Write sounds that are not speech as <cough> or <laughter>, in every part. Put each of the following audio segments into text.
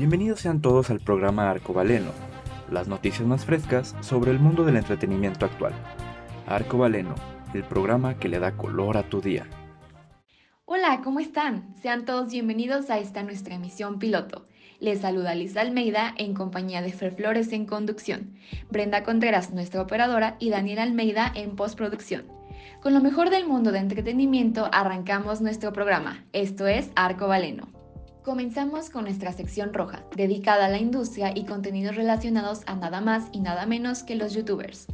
Bienvenidos sean todos al programa Arco Valeno, las noticias más frescas sobre el mundo del entretenimiento actual. Arco Valeno, el programa que le da color a tu día. Hola, ¿cómo están? Sean todos bienvenidos a esta nuestra emisión piloto. Les saluda Liz Almeida en compañía de Fer Flores en conducción, Brenda Contreras, nuestra operadora, y Daniel Almeida en postproducción. Con lo mejor del mundo de entretenimiento arrancamos nuestro programa. Esto es Arco Valeno. Comenzamos con nuestra sección roja, dedicada a la industria y contenidos relacionados a nada más y nada menos que los youtubers.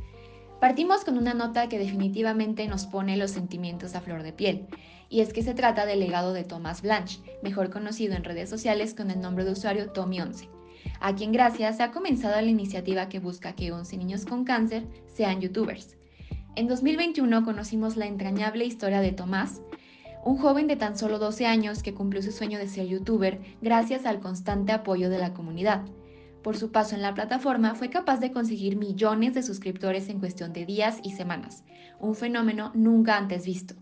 Partimos con una nota que definitivamente nos pone los sentimientos a flor de piel, y es que se trata del legado de Thomas Blanche, mejor conocido en redes sociales con el nombre de usuario Tommy11, a quien gracias se ha comenzado la iniciativa que busca que 11 niños con cáncer sean youtubers. En 2021 conocimos la entrañable historia de Tomás, un joven de tan solo 12 años que cumplió su sueño de ser youtuber gracias al constante apoyo de la comunidad. Por su paso en la plataforma fue capaz de conseguir millones de suscriptores en cuestión de días y semanas, un fenómeno nunca antes visto.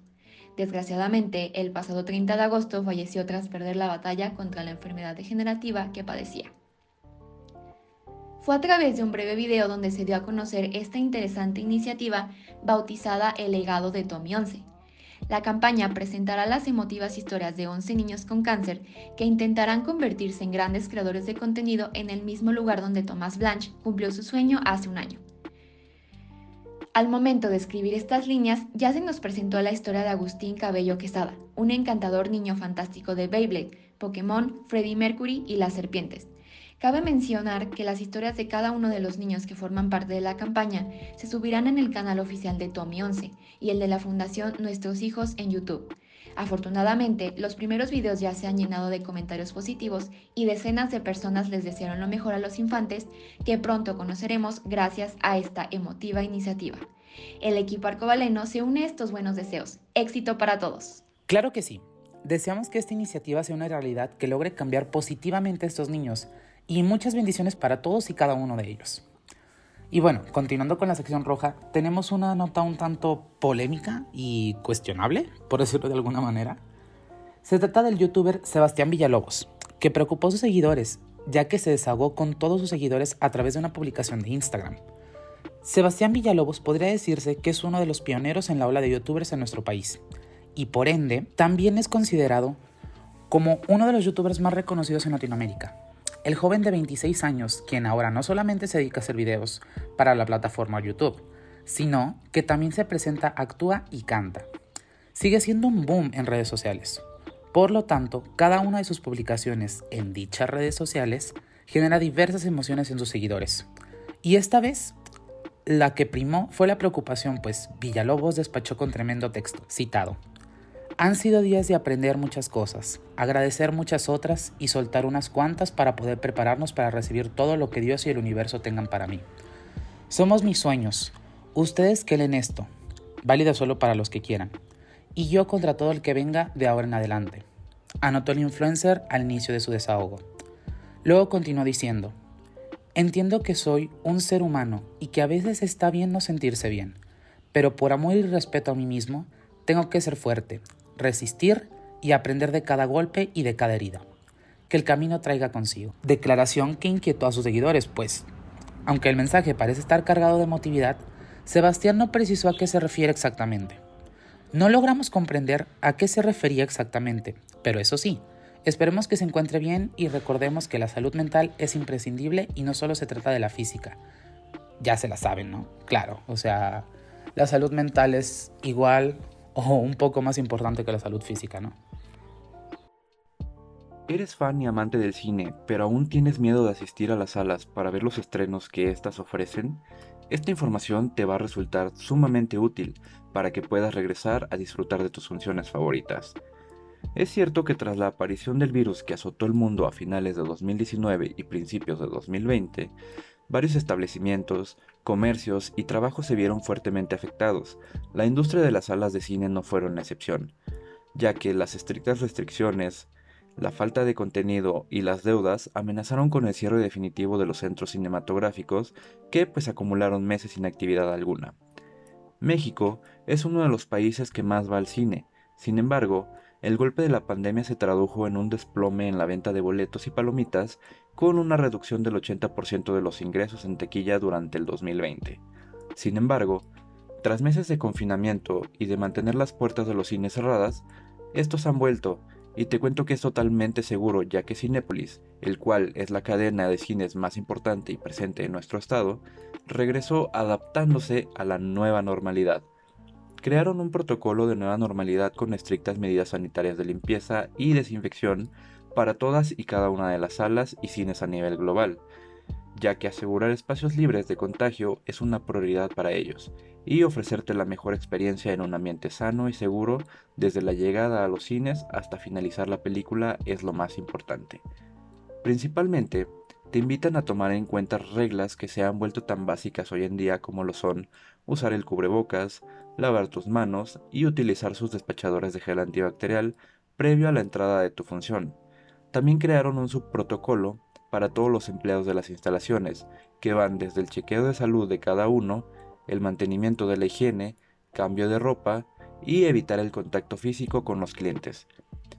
Desgraciadamente, el pasado 30 de agosto falleció tras perder la batalla contra la enfermedad degenerativa que padecía. Fue a través de un breve video donde se dio a conocer esta interesante iniciativa bautizada El legado de Tommy 11 la campaña presentará las emotivas historias de 11 niños con cáncer que intentarán convertirse en grandes creadores de contenido en el mismo lugar donde Thomas Blanche cumplió su sueño hace un año. Al momento de escribir estas líneas, ya se nos presentó la historia de Agustín Cabello Quesada, un encantador niño fantástico de Beyblade, Pokémon, Freddie Mercury y las serpientes, Cabe mencionar que las historias de cada uno de los niños que forman parte de la campaña se subirán en el canal oficial de Tommy 11 y el de la Fundación Nuestros Hijos en YouTube. Afortunadamente, los primeros videos ya se han llenado de comentarios positivos y decenas de personas les desearon lo mejor a los infantes que pronto conoceremos gracias a esta emotiva iniciativa. El equipo arcobaleno se une a estos buenos deseos. Éxito para todos. Claro que sí. Deseamos que esta iniciativa sea una realidad que logre cambiar positivamente a estos niños y muchas bendiciones para todos y cada uno de ellos. Y bueno, continuando con la sección roja, tenemos una nota un tanto polémica y cuestionable, por decirlo de alguna manera. Se trata del youtuber Sebastián Villalobos, que preocupó a sus seguidores, ya que se desahogó con todos sus seguidores a través de una publicación de Instagram. Sebastián Villalobos podría decirse que es uno de los pioneros en la ola de youtubers en nuestro país, y por ende también es considerado como uno de los youtubers más reconocidos en Latinoamérica, el joven de 26 años, quien ahora no solamente se dedica a hacer videos para la plataforma YouTube, sino que también se presenta, actúa y canta. Sigue siendo un boom en redes sociales. Por lo tanto, cada una de sus publicaciones en dichas redes sociales genera diversas emociones en sus seguidores. Y esta vez, la que primó fue la preocupación, pues Villalobos despachó con tremendo texto, citado. Han sido días de aprender muchas cosas, agradecer muchas otras y soltar unas cuantas para poder prepararnos para recibir todo lo que Dios y el universo tengan para mí. Somos mis sueños. Ustedes que leen esto, válido solo para los que quieran. Y yo contra todo el que venga de ahora en adelante. Anotó el influencer al inicio de su desahogo. Luego continuó diciendo, Entiendo que soy un ser humano y que a veces está bien no sentirse bien, pero por amor y respeto a mí mismo, tengo que ser fuerte, resistir y aprender de cada golpe y de cada herida. Que el camino traiga consigo. Declaración que inquietó a sus seguidores, pues, aunque el mensaje parece estar cargado de emotividad, Sebastián no precisó a qué se refiere exactamente. No logramos comprender a qué se refería exactamente, pero eso sí, esperemos que se encuentre bien y recordemos que la salud mental es imprescindible y no solo se trata de la física. Ya se la saben, ¿no? Claro, o sea, la salud mental es igual o un poco más importante que la salud física, ¿no? ¿Eres fan y amante del cine, pero aún tienes miedo de asistir a las salas para ver los estrenos que éstas ofrecen? Esta información te va a resultar sumamente útil para que puedas regresar a disfrutar de tus funciones favoritas. Es cierto que tras la aparición del virus que azotó el mundo a finales de 2019 y principios de 2020, Varios establecimientos, comercios y trabajos se vieron fuertemente afectados. La industria de las salas de cine no fueron la excepción, ya que las estrictas restricciones, la falta de contenido y las deudas amenazaron con el cierre definitivo de los centros cinematográficos que pues acumularon meses sin actividad alguna. México es uno de los países que más va al cine, sin embargo, el golpe de la pandemia se tradujo en un desplome en la venta de boletos y palomitas, con una reducción del 80% de los ingresos en tequilla durante el 2020. Sin embargo, tras meses de confinamiento y de mantener las puertas de los cines cerradas, estos han vuelto, y te cuento que es totalmente seguro ya que Cinépolis, el cual es la cadena de cines más importante y presente en nuestro estado, regresó adaptándose a la nueva normalidad crearon un protocolo de nueva normalidad con estrictas medidas sanitarias de limpieza y desinfección para todas y cada una de las salas y cines a nivel global, ya que asegurar espacios libres de contagio es una prioridad para ellos, y ofrecerte la mejor experiencia en un ambiente sano y seguro desde la llegada a los cines hasta finalizar la película es lo más importante. Principalmente, te invitan a tomar en cuenta reglas que se han vuelto tan básicas hoy en día como lo son usar el cubrebocas, lavar tus manos y utilizar sus despachadores de gel antibacterial previo a la entrada de tu función. También crearon un subprotocolo para todos los empleados de las instalaciones, que van desde el chequeo de salud de cada uno, el mantenimiento de la higiene, cambio de ropa y evitar el contacto físico con los clientes,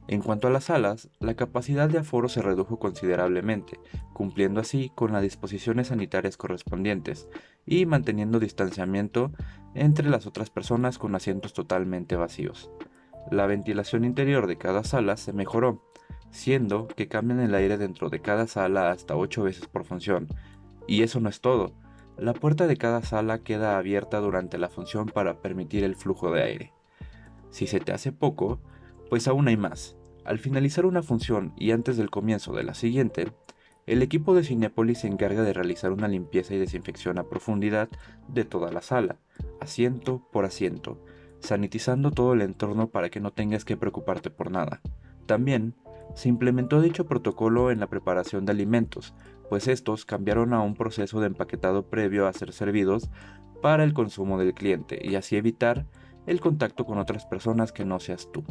en cuanto a las salas, la capacidad de aforo se redujo considerablemente, cumpliendo así con las disposiciones sanitarias correspondientes y manteniendo distanciamiento entre las otras personas con asientos totalmente vacíos. La ventilación interior de cada sala se mejoró, siendo que cambian el aire dentro de cada sala hasta 8 veces por función. Y eso no es todo, la puerta de cada sala queda abierta durante la función para permitir el flujo de aire. Si se te hace poco, pues aún hay más. Al finalizar una función y antes del comienzo de la siguiente, el equipo de Cinepolis se encarga de realizar una limpieza y desinfección a profundidad de toda la sala, asiento por asiento, sanitizando todo el entorno para que no tengas que preocuparte por nada. También se implementó dicho protocolo en la preparación de alimentos, pues estos cambiaron a un proceso de empaquetado previo a ser servidos para el consumo del cliente y así evitar el contacto con otras personas que no seas tú.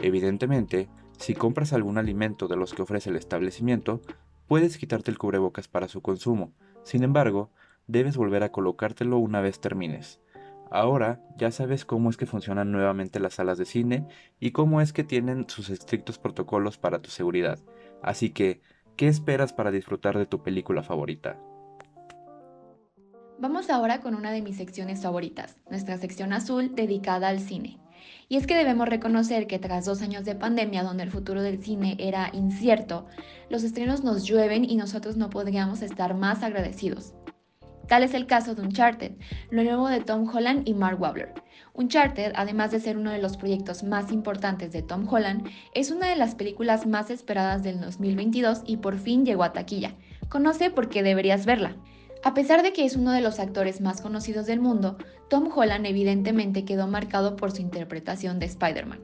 Evidentemente, si compras algún alimento de los que ofrece el establecimiento, puedes quitarte el cubrebocas para su consumo. Sin embargo, debes volver a colocártelo una vez termines. Ahora ya sabes cómo es que funcionan nuevamente las salas de cine y cómo es que tienen sus estrictos protocolos para tu seguridad. Así que, ¿qué esperas para disfrutar de tu película favorita? Vamos ahora con una de mis secciones favoritas, nuestra sección azul dedicada al cine. Y es que debemos reconocer que tras dos años de pandemia donde el futuro del cine era incierto, los estrenos nos llueven y nosotros no podríamos estar más agradecidos. Tal es el caso de Uncharted, lo nuevo de Tom Holland y Mark Wahlberg. Uncharted, además de ser uno de los proyectos más importantes de Tom Holland, es una de las películas más esperadas del 2022 y por fin llegó a taquilla. Conoce por qué deberías verla. A pesar de que es uno de los actores más conocidos del mundo, Tom Holland evidentemente quedó marcado por su interpretación de Spider-Man.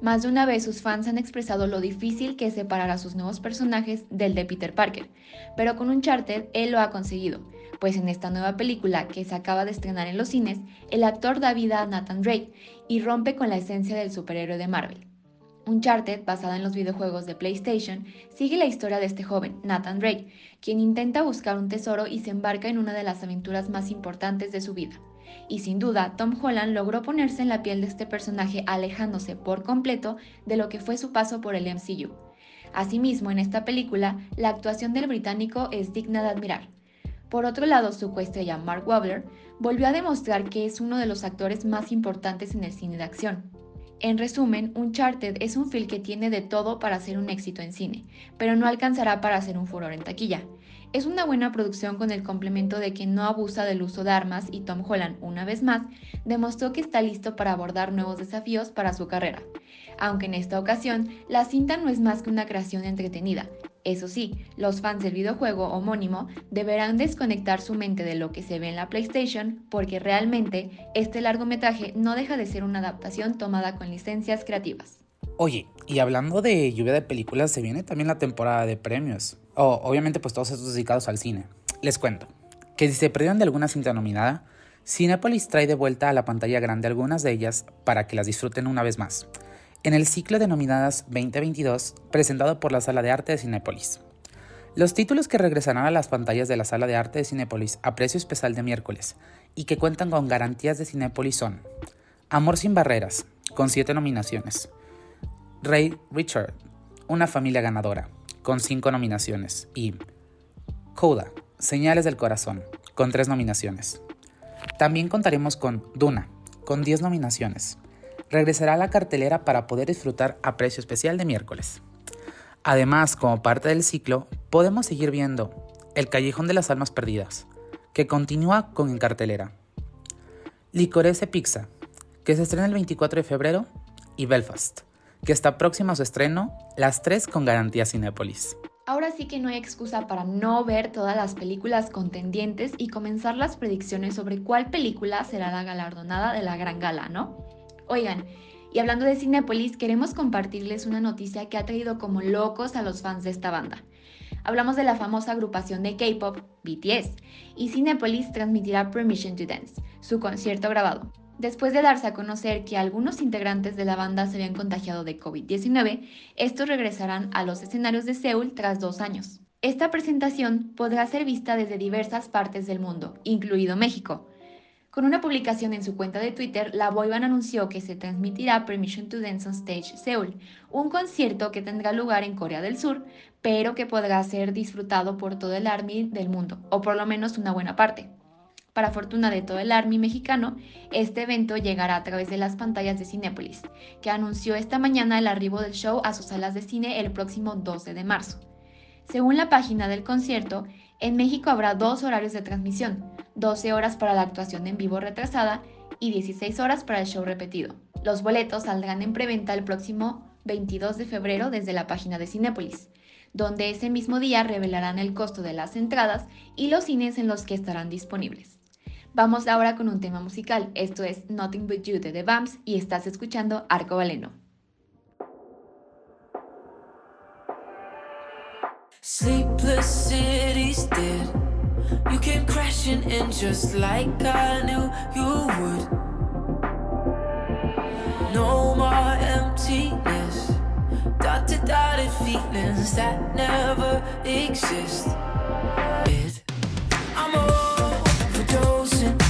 Más de una vez sus fans han expresado lo difícil que es separar a sus nuevos personajes del de Peter Parker, pero con Uncharted él lo ha conseguido, pues en esta nueva película que se acaba de estrenar en los cines, el actor da vida a Nathan Drake y rompe con la esencia del superhéroe de Marvel. Uncharted, basada en los videojuegos de PlayStation, sigue la historia de este joven, Nathan Drake, quien intenta buscar un tesoro y se embarca en una de las aventuras más importantes de su vida. Y sin duda, Tom Holland logró ponerse en la piel de este personaje alejándose por completo de lo que fue su paso por el MCU. Asimismo, en esta película, la actuación del británico es digna de admirar. Por otro lado, su coestrella Mark Wahlberg volvió a demostrar que es uno de los actores más importantes en el cine de acción. En resumen, Uncharted es un film que tiene de todo para ser un éxito en cine, pero no alcanzará para ser un furor en taquilla. Es una buena producción con el complemento de que no abusa del uso de armas y Tom Holland, una vez más, demostró que está listo para abordar nuevos desafíos para su carrera. Aunque en esta ocasión, la cinta no es más que una creación entretenida, eso sí, los fans del videojuego homónimo deberán desconectar su mente de lo que se ve en la PlayStation porque realmente este largometraje no deja de ser una adaptación tomada con licencias creativas. Oye, y hablando de lluvia de películas, se viene también la temporada de premios. Oh, obviamente pues todos estos dedicados al cine. Les cuento, que si se perdieron de alguna cinta nominada, Cinepolis trae de vuelta a la pantalla grande algunas de ellas para que las disfruten una vez más en el ciclo denominadas 2022 presentado por la Sala de Arte de Cinépolis. Los títulos que regresarán a las pantallas de la Sala de Arte de Cinépolis a precio especial de miércoles y que cuentan con garantías de Cinépolis son Amor sin barreras, con 7 nominaciones, Ray Richard, Una familia ganadora, con 5 nominaciones, y Coda, Señales del Corazón, con 3 nominaciones. También contaremos con Duna, con 10 nominaciones. Regresará a la cartelera para poder disfrutar a precio especial de miércoles. Además, como parte del ciclo, podemos seguir viendo El Callejón de las Almas Perdidas, que continúa con en cartelera. Licorese Pizza, que se estrena el 24 de febrero, y Belfast, que está próxima a su estreno, las tres con garantía Cinépolis. Ahora sí que no hay excusa para no ver todas las películas contendientes y comenzar las predicciones sobre cuál película será la galardonada de la gran gala, ¿no? Oigan, y hablando de Cinépolis, queremos compartirles una noticia que ha traído como locos a los fans de esta banda. Hablamos de la famosa agrupación de K-pop BTS y Cinépolis transmitirá Permission to Dance, su concierto grabado. Después de darse a conocer que algunos integrantes de la banda se habían contagiado de COVID-19, estos regresarán a los escenarios de Seúl tras dos años. Esta presentación podrá ser vista desde diversas partes del mundo, incluido México, con una publicación en su cuenta de Twitter, la boyband anunció que se transmitirá Permission to Dance on Stage Seoul, un concierto que tendrá lugar en Corea del Sur, pero que podrá ser disfrutado por todo el ARMY del mundo, o por lo menos una buena parte. Para fortuna de todo el ARMY mexicano, este evento llegará a través de las pantallas de Cinépolis, que anunció esta mañana el arribo del show a sus salas de cine el próximo 12 de marzo. Según la página del concierto, en México habrá dos horarios de transmisión, 12 horas para la actuación en vivo retrasada y 16 horas para el show repetido. Los boletos saldrán en preventa el próximo 22 de febrero desde la página de Cinépolis, donde ese mismo día revelarán el costo de las entradas y los cines en los que estarán disponibles. Vamos ahora con un tema musical, esto es Nothing But You de The Bumps y estás escuchando Arco Valeno. You came crashing in just like I knew you would. No more emptiness, dotted, dotted feelings that never exist. I'm overdosing over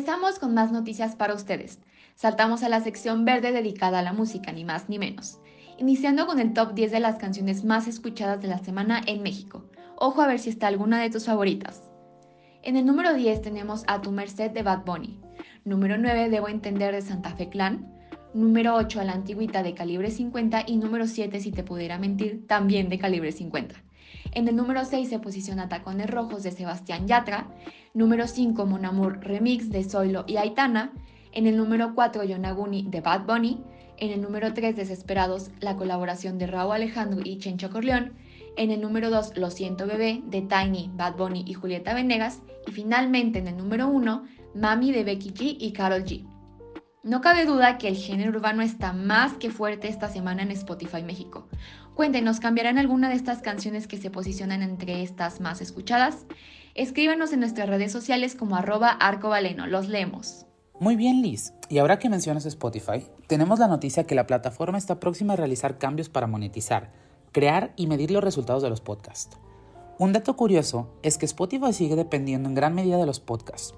Regresamos con más noticias para ustedes. Saltamos a la sección verde dedicada a la música, ni más ni menos. Iniciando con el top 10 de las canciones más escuchadas de la semana en México. Ojo a ver si está alguna de tus favoritas. En el número 10 tenemos A Tu Merced de Bad Bunny. Número 9 Debo Entender de Santa Fe Clan. Número 8 A la Antigüita de Calibre 50. Y número 7 Si Te Pudiera Mentir, también de Calibre 50. En el número 6 se posiciona Tacones Rojos de Sebastián Yatra. Número 5 Mon Amour Remix de Zoilo y Aitana. En el número 4 Yonaguni de Bad Bunny. En el número 3 Desesperados, la colaboración de Raúl Alejandro y Chencho Corleón. En el número 2, Lo siento bebé, de Tiny, Bad Bunny y Julieta Venegas. Y finalmente en el número 1, Mami de Becky G y Carol G. No cabe duda que el género urbano está más que fuerte esta semana en Spotify México. Cuéntenos, ¿cambiarán alguna de estas canciones que se posicionan entre estas más escuchadas? Escríbanos en nuestras redes sociales como arroba arcobaleno, los leemos. Muy bien, Liz. Y ahora que mencionas Spotify, tenemos la noticia que la plataforma está próxima a realizar cambios para monetizar crear y medir los resultados de los podcasts. Un dato curioso es que Spotify sigue dependiendo en gran medida de los podcasts.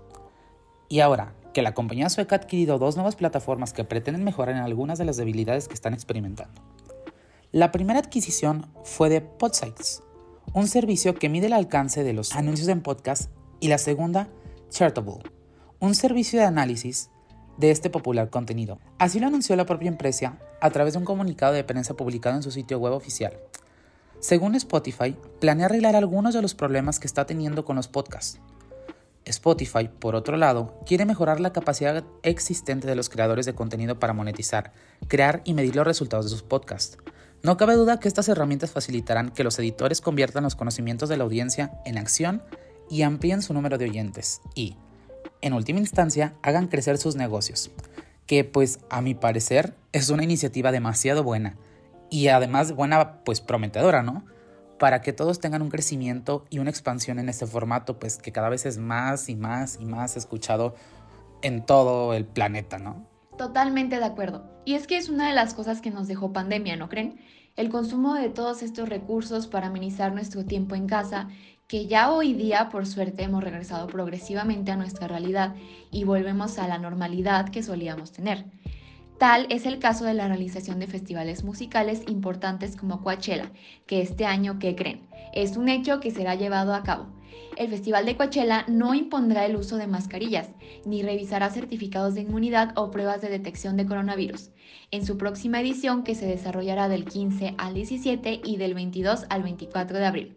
Y ahora que la compañía sueca ha adquirido dos nuevas plataformas que pretenden mejorar en algunas de las debilidades que están experimentando. La primera adquisición fue de Podsites, un servicio que mide el alcance de los anuncios en podcast, y la segunda, Chartable, un servicio de análisis de este popular contenido. Así lo anunció la propia empresa a través de un comunicado de prensa publicado en su sitio web oficial. Según Spotify, planea arreglar algunos de los problemas que está teniendo con los podcasts. Spotify, por otro lado, quiere mejorar la capacidad existente de los creadores de contenido para monetizar, crear y medir los resultados de sus podcasts. No cabe duda que estas herramientas facilitarán que los editores conviertan los conocimientos de la audiencia en acción y amplíen su número de oyentes y, en última instancia, hagan crecer sus negocios, que pues a mi parecer es una iniciativa demasiado buena y además buena pues prometedora, ¿no? Para que todos tengan un crecimiento y una expansión en este formato, pues que cada vez es más y más y más escuchado en todo el planeta, ¿no? Totalmente de acuerdo. Y es que es una de las cosas que nos dejó pandemia, ¿no creen? El consumo de todos estos recursos para amenizar nuestro tiempo en casa que ya hoy día, por suerte, hemos regresado progresivamente a nuestra realidad y volvemos a la normalidad que solíamos tener. Tal es el caso de la realización de festivales musicales importantes como Coachella, que este año, ¿qué creen? Es un hecho que será llevado a cabo. El Festival de Coachella no impondrá el uso de mascarillas, ni revisará certificados de inmunidad o pruebas de detección de coronavirus, en su próxima edición que se desarrollará del 15 al 17 y del 22 al 24 de abril.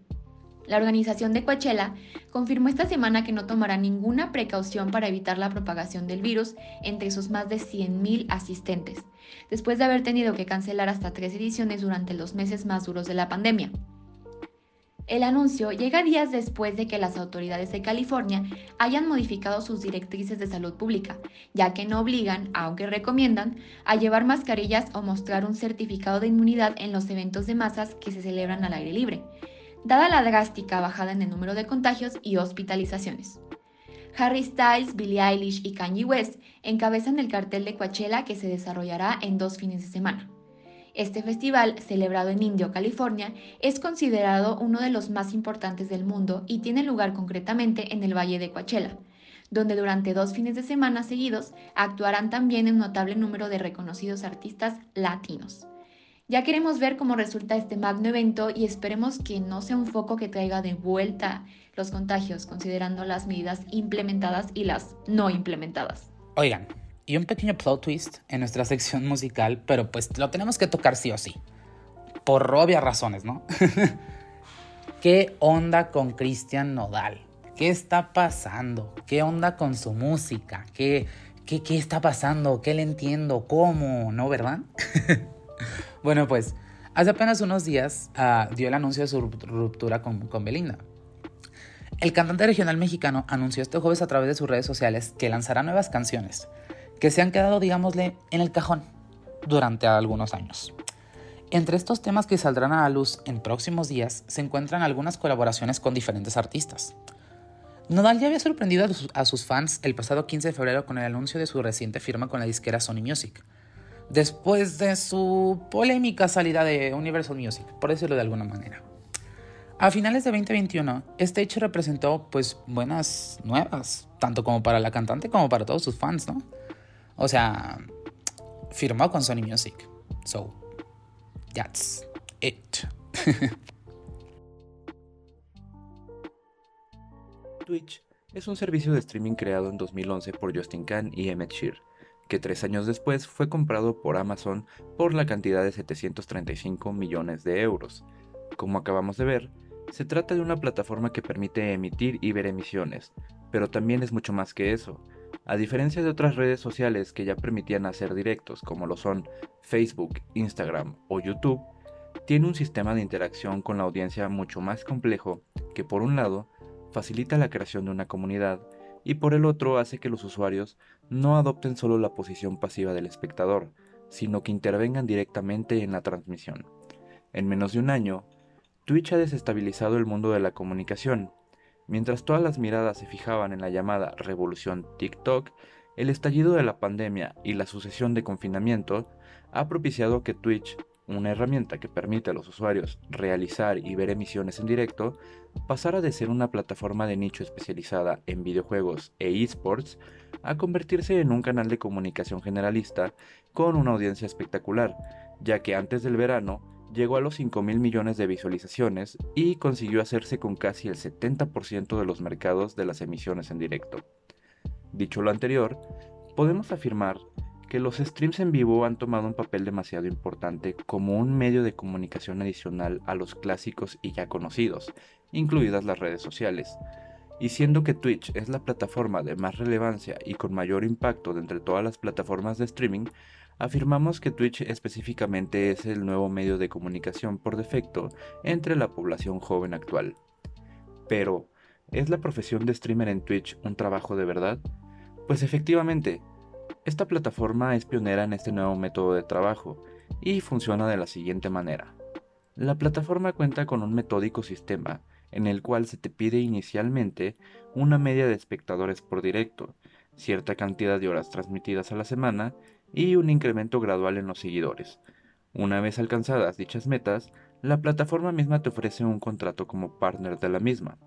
La organización de Coachella confirmó esta semana que no tomará ninguna precaución para evitar la propagación del virus entre sus más de 100.000 asistentes, después de haber tenido que cancelar hasta tres ediciones durante los meses más duros de la pandemia. El anuncio llega días después de que las autoridades de California hayan modificado sus directrices de salud pública, ya que no obligan, aunque recomiendan, a llevar mascarillas o mostrar un certificado de inmunidad en los eventos de masas que se celebran al aire libre dada la drástica bajada en el número de contagios y hospitalizaciones. Harry Styles, Billie Eilish y Kanye West encabezan el cartel de Coachella que se desarrollará en dos fines de semana. Este festival, celebrado en Indio, California, es considerado uno de los más importantes del mundo y tiene lugar concretamente en el Valle de Coachella, donde durante dos fines de semana seguidos actuarán también un notable número de reconocidos artistas latinos. Ya queremos ver cómo resulta este magno evento y esperemos que no sea un foco que traiga de vuelta los contagios, considerando las medidas implementadas y las no implementadas. Oigan, y un pequeño plot twist en nuestra sección musical, pero pues lo tenemos que tocar sí o sí. Por obvias razones, ¿no? <laughs> ¿Qué onda con Cristian Nodal? ¿Qué está pasando? ¿Qué onda con su música? ¿Qué, qué, qué está pasando? ¿Qué le entiendo? ¿Cómo? ¿No, verdad? <laughs> Bueno, pues hace apenas unos días uh, dio el anuncio de su ruptura con, con Belinda. El cantante regional mexicano anunció este jueves a través de sus redes sociales que lanzará nuevas canciones que se han quedado, digámosle, en el cajón durante algunos años. Entre estos temas que saldrán a la luz en próximos días se encuentran algunas colaboraciones con diferentes artistas. Nodal ya había sorprendido a sus fans el pasado 15 de febrero con el anuncio de su reciente firma con la disquera Sony Music, después de su polémica salida de Universal Music, por decirlo de alguna manera. A finales de 2021, este hecho representó pues buenas nuevas, tanto como para la cantante como para todos sus fans, ¿no? O sea, firmó con Sony Music. So, that's it. <laughs> Twitch es un servicio de streaming creado en 2011 por Justin Khan y Emmett Shear, que tres años después fue comprado por Amazon por la cantidad de 735 millones de euros. Como acabamos de ver, se trata de una plataforma que permite emitir y ver emisiones, pero también es mucho más que eso. A diferencia de otras redes sociales que ya permitían hacer directos como lo son Facebook, Instagram o YouTube, tiene un sistema de interacción con la audiencia mucho más complejo que por un lado facilita la creación de una comunidad y por el otro hace que los usuarios no adopten solo la posición pasiva del espectador, sino que intervengan directamente en la transmisión. En menos de un año, Twitch ha desestabilizado el mundo de la comunicación. Mientras todas las miradas se fijaban en la llamada revolución TikTok, el estallido de la pandemia y la sucesión de confinamiento ha propiciado que Twitch, una herramienta que permite a los usuarios realizar y ver emisiones en directo, pasara de ser una plataforma de nicho especializada en videojuegos e esports a convertirse en un canal de comunicación generalista con una audiencia espectacular, ya que antes del verano llegó a los 5 mil millones de visualizaciones y consiguió hacerse con casi el 70% de los mercados de las emisiones en directo. Dicho lo anterior, podemos afirmar que los streams en vivo han tomado un papel demasiado importante como un medio de comunicación adicional a los clásicos y ya conocidos, incluidas las redes sociales. Y siendo que Twitch es la plataforma de más relevancia y con mayor impacto de entre todas las plataformas de streaming, afirmamos que Twitch específicamente es el nuevo medio de comunicación por defecto entre la población joven actual. Pero, ¿es la profesión de streamer en Twitch un trabajo de verdad? Pues efectivamente, esta plataforma es pionera en este nuevo método de trabajo y funciona de la siguiente manera. La plataforma cuenta con un metódico sistema en el cual se te pide inicialmente una media de espectadores por directo, cierta cantidad de horas transmitidas a la semana y un incremento gradual en los seguidores. Una vez alcanzadas dichas metas, la plataforma misma te ofrece un contrato como partner de la misma,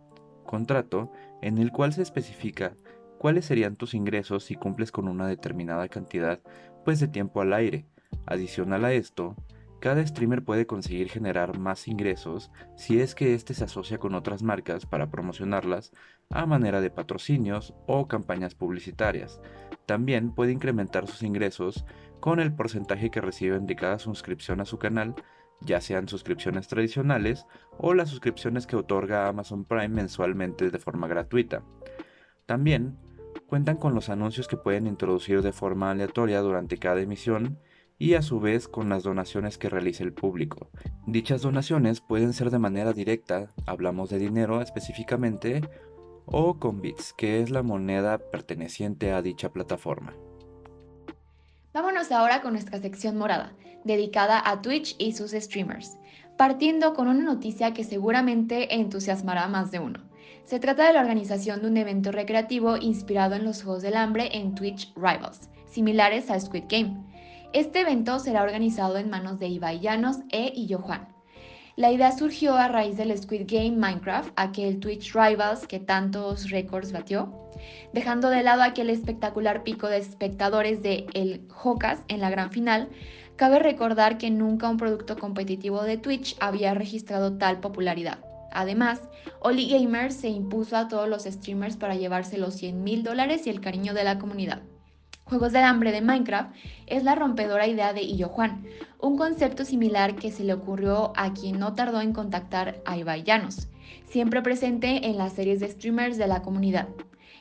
contrato en el cual se especifica cuáles serían tus ingresos si cumples con una determinada cantidad pues de tiempo al aire. Adicional a esto, cada streamer puede conseguir generar más ingresos si es que éste se asocia con otras marcas para promocionarlas a manera de patrocinios o campañas publicitarias, también puede incrementar sus ingresos con el porcentaje que reciben de cada suscripción a su canal, ya sean suscripciones tradicionales o las suscripciones que otorga Amazon Prime mensualmente de forma gratuita. También cuentan con los anuncios que pueden introducir de forma aleatoria durante cada emisión y a su vez con las donaciones que realice el público. Dichas donaciones pueden ser de manera directa, hablamos de dinero específicamente, o con bits, que es la moneda perteneciente a dicha plataforma. Vámonos ahora con nuestra sección morada, dedicada a Twitch y sus streamers, partiendo con una noticia que seguramente entusiasmará a más de uno. Se trata de la organización de un evento recreativo inspirado en los Juegos del Hambre en Twitch Rivals, similares a Squid Game. Este evento será organizado en manos de Ibai Llanos e Illojuan, la idea surgió a raíz del Squid Game Minecraft, aquel Twitch Rivals que tantos récords batió, dejando de lado aquel espectacular pico de espectadores de El Hocas en la gran final. Cabe recordar que nunca un producto competitivo de Twitch había registrado tal popularidad. Además, Oli Gamer se impuso a todos los streamers para llevarse los 100 mil dólares y el cariño de la comunidad. Juegos del Hambre de Minecraft es la rompedora idea de Illo Juan, un concepto similar que se le ocurrió a quien no tardó en contactar a Ibai Llanos, siempre presente en las series de streamers de la comunidad.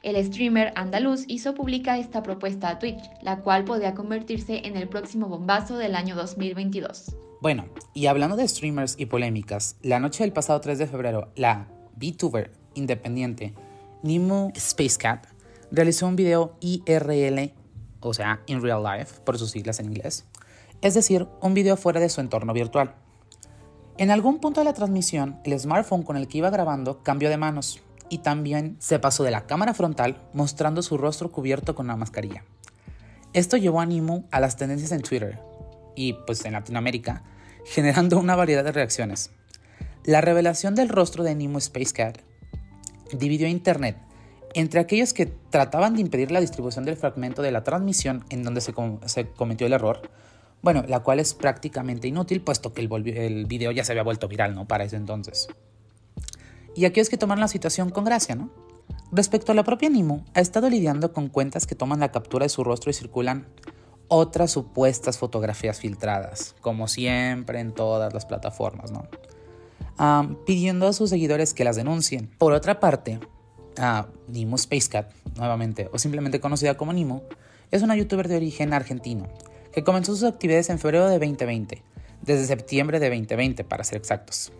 El streamer andaluz hizo pública esta propuesta a Twitch, la cual podría convertirse en el próximo bombazo del año 2022. Bueno, y hablando de streamers y polémicas, la noche del pasado 3 de febrero, la VTuber independiente Nimu Space Cat realizó un video IRL o sea, in real life, por sus siglas en inglés, es decir, un video fuera de su entorno virtual. En algún punto de la transmisión, el smartphone con el que iba grabando cambió de manos y también se pasó de la cámara frontal mostrando su rostro cubierto con una mascarilla. Esto llevó a Nimu a las tendencias en Twitter y pues en Latinoamérica, <laughs> generando una variedad de reacciones. La revelación del rostro de Nemo Space Cat dividió a Internet entre aquellos que trataban de impedir la distribución del fragmento de la transmisión en donde se, com se cometió el error, bueno, la cual es prácticamente inútil puesto que el, video ya se había vuelto viral, ¿no? Para ese entonces. Y aquellos que toman la situación con gracia, ¿no? Respecto a la propia Nemo, ha estado lidiando con cuentas que toman la captura de su rostro y circulan otras supuestas fotografías filtradas, como siempre en todas las plataformas, ¿no? Um, pidiendo a sus seguidores que las denuncien. Por otra parte, uh, Nemo Space Cat, nuevamente, o simplemente conocida como Nemo, es una youtuber de origen argentino que comenzó sus actividades en febrero de 2020, desde septiembre de 2020 para ser exactos.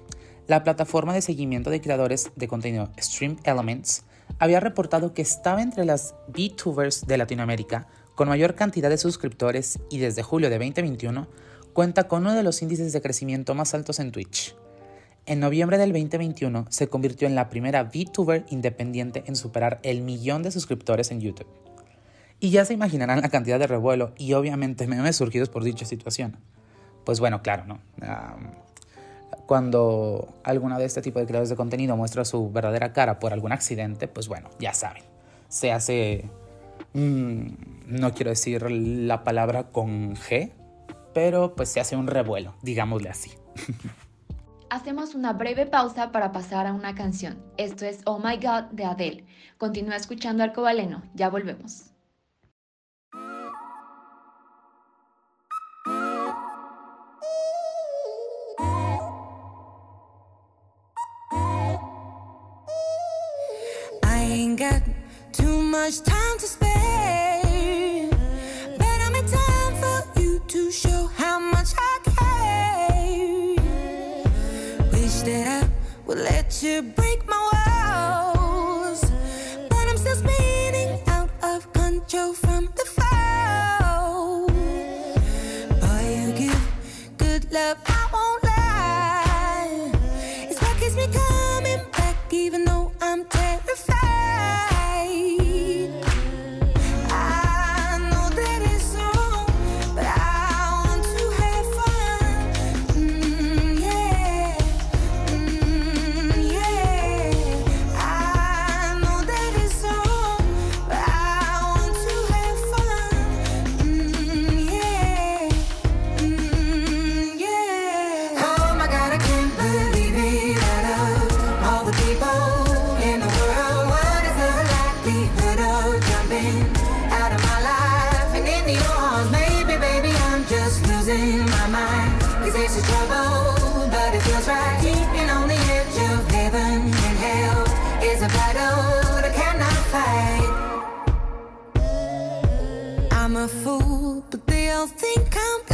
La plataforma de seguimiento de creadores de contenido Stream Elements había reportado que estaba entre las VTubers de Latinoamérica con mayor cantidad de suscriptores y desde julio de 2021 cuenta con uno de los índices de crecimiento más altos en Twitch. En noviembre del 2021 se convirtió en la primera VTuber independiente en superar el millón de suscriptores en YouTube. Y ya se imaginarán la cantidad de revuelo y obviamente memes surgidos por dicha situación. Pues bueno, claro, ¿no? Cuando alguna de este tipo de creadores de contenido muestra su verdadera cara por algún accidente, pues bueno, ya saben, se hace, mmm, no quiero decir la palabra con G, pero pues se hace un revuelo, digámosle así. <laughs> Hacemos una breve pausa para pasar a una canción. Esto es Oh My God de Adele. Continúa escuchando Arcobaleno, ya volvemos. got too much time to spare. But they all think I'm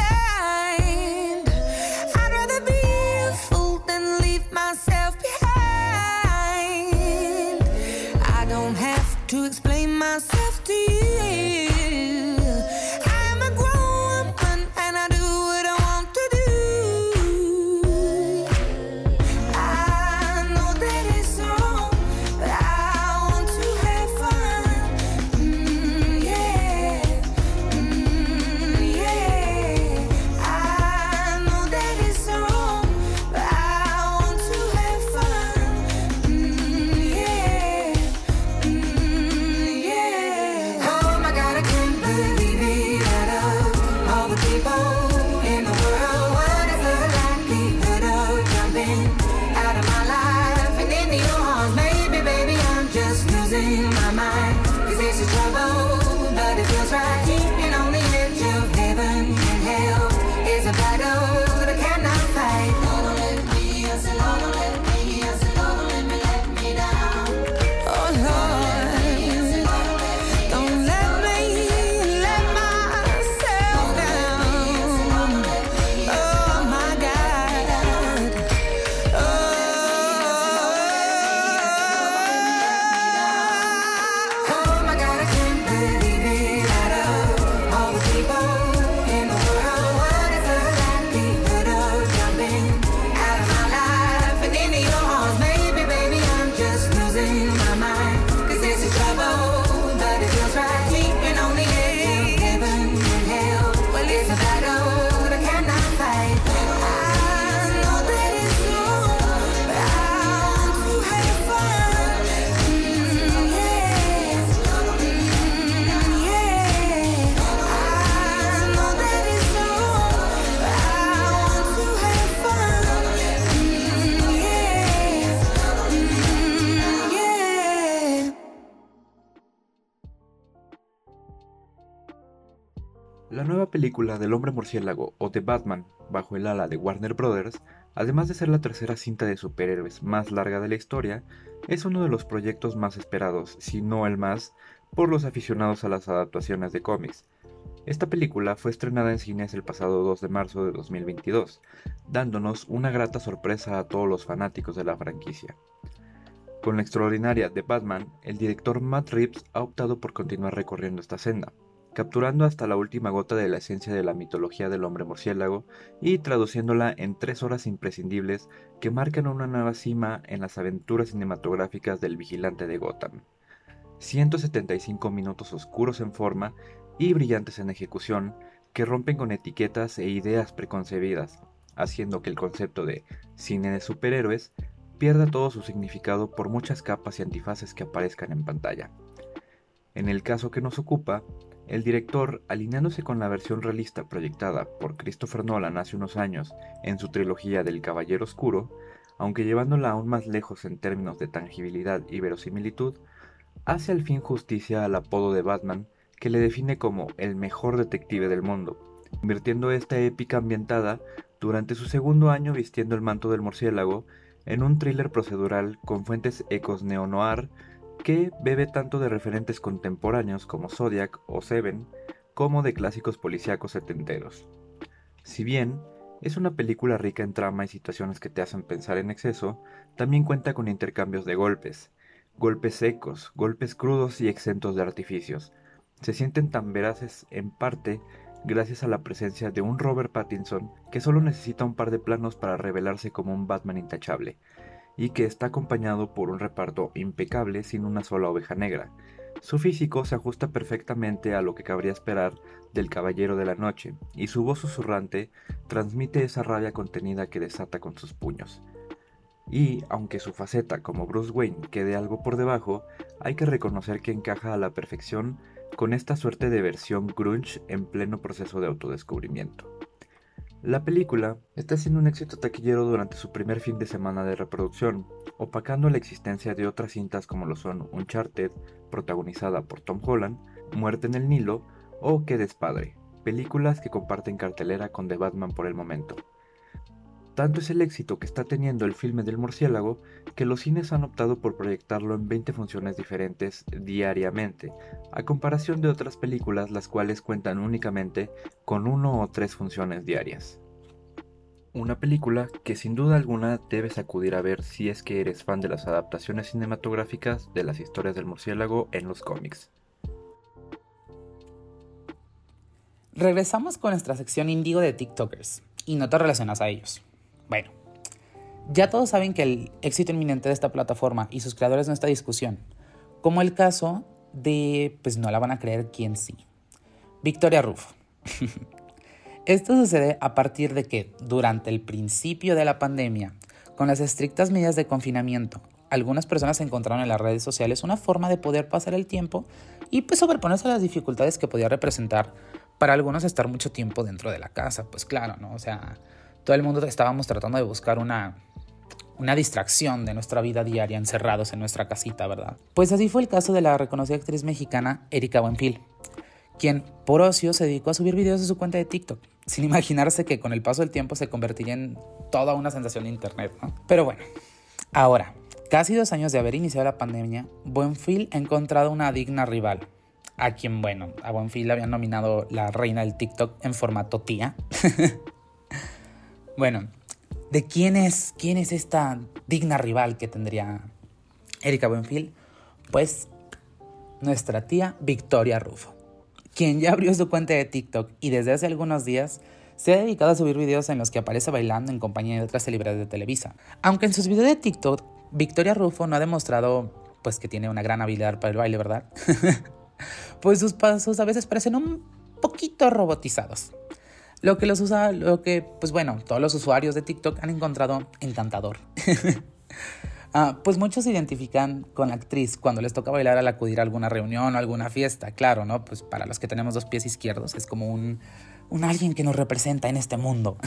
película del hombre murciélago o The Batman, bajo el ala de Warner Brothers, además de ser la tercera cinta de superhéroes más larga de la historia, es uno de los proyectos más esperados, si no el más, por los aficionados a las adaptaciones de cómics. Esta película fue estrenada en cines el pasado 2 de marzo de 2022, dándonos una grata sorpresa a todos los fanáticos de la franquicia. Con la extraordinaria The Batman, el director Matt Reeves ha optado por continuar recorriendo esta senda, capturando hasta la última gota de la esencia de la mitología del hombre murciélago y traduciéndola en tres horas imprescindibles que marcan una nueva cima en las aventuras cinematográficas del vigilante de Gotham. 175 minutos oscuros en forma y brillantes en ejecución que rompen con etiquetas e ideas preconcebidas, haciendo que el concepto de cine de superhéroes pierda todo su significado por muchas capas y antifaces que aparezcan en pantalla. En el caso que nos ocupa, el director, alineándose con la versión realista proyectada por Christopher Nolan hace unos años en su trilogía del Caballero Oscuro, aunque llevándola aún más lejos en términos de tangibilidad y verosimilitud, hace al fin justicia al apodo de Batman que le define como el mejor detective del mundo, convirtiendo esta épica ambientada durante su segundo año vistiendo el manto del murciélago en un thriller procedural con fuentes ecos neo-noir que bebe tanto de referentes contemporáneos como Zodiac o Seven, como de clásicos policíacos setenteros. Si bien es una película rica en trama y situaciones que te hacen pensar en exceso, también cuenta con intercambios de golpes, golpes secos, golpes crudos y exentos de artificios. Se sienten tan veraces en parte gracias a la presencia de un Robert Pattinson que solo necesita un par de planos para revelarse como un Batman intachable, y que está acompañado por un reparto impecable sin una sola oveja negra. Su físico se ajusta perfectamente a lo que cabría esperar del Caballero de la Noche, y su voz susurrante transmite esa rabia contenida que desata con sus puños. Y, aunque su faceta como Bruce Wayne quede algo por debajo, hay que reconocer que encaja a la perfección con esta suerte de versión grunge en pleno proceso de autodescubrimiento. La película está siendo un éxito taquillero durante su primer fin de semana de reproducción, opacando la existencia de otras cintas como lo son Uncharted, protagonizada por Tom Holland, Muerte en el Nilo o Que despadre, películas que comparten cartelera con The Batman por el momento. Tanto es el éxito que está teniendo el filme del murciélago que los cines han optado por proyectarlo en 20 funciones diferentes diariamente, a comparación de otras películas las cuales cuentan únicamente con uno o tres funciones diarias. Una película que sin duda alguna debes acudir a ver si es que eres fan de las adaptaciones cinematográficas de las historias del murciélago en los cómics. Regresamos con nuestra sección Indigo de TikTokers y no te relacionas a ellos. Bueno, ya todos saben que el éxito inminente de esta plataforma y sus creadores no está discusión, como el caso de, pues no la van a creer quién sí, Victoria Rufo. <laughs> Esto sucede a partir de que durante el principio de la pandemia, con las estrictas medidas de confinamiento, algunas personas encontraron en las redes sociales una forma de poder pasar el tiempo y pues sobreponerse a las dificultades que podía representar para algunos estar mucho tiempo dentro de la casa, pues claro, ¿no? O sea, todo el mundo estábamos tratando de buscar una, una distracción de nuestra vida diaria encerrados en nuestra casita, ¿verdad? Pues así fue el caso de la reconocida actriz mexicana Erika Buenfil, quien por ocio se dedicó a subir videos de su cuenta de TikTok, sin imaginarse que con el paso del tiempo se convertiría en toda una sensación de internet. Pero bueno, ahora, casi dos años de haber iniciado la pandemia, Buenfil ha encontrado una digna rival, a quien, bueno, a Buenfil le habían nominado la reina del TikTok en formato tía. <laughs> Bueno, ¿de quién es, quién es esta digna rival que tendría Erika Buenfil? Pues nuestra tía Victoria Rufo, quien ya abrió su cuenta de TikTok y desde hace algunos días se ha dedicado a subir videos en los que aparece bailando en compañía de otras celebridades de Televisa. Aunque en sus videos de TikTok, Victoria Rufo no ha demostrado pues que tiene una gran habilidad para el baile, ¿verdad? <laughs> pues sus pasos a veces parecen un poquito robotizados. Lo que los usa, lo que, pues bueno, todos los usuarios de TikTok han encontrado encantador. <laughs> Ah, pues muchos se identifican con la actriz cuando les toca bailar al acudir a alguna reunión o alguna fiesta, claro, ¿no? Pues para los que tenemos dos pies izquierdos es como un, alguien que nos representa en este mundo.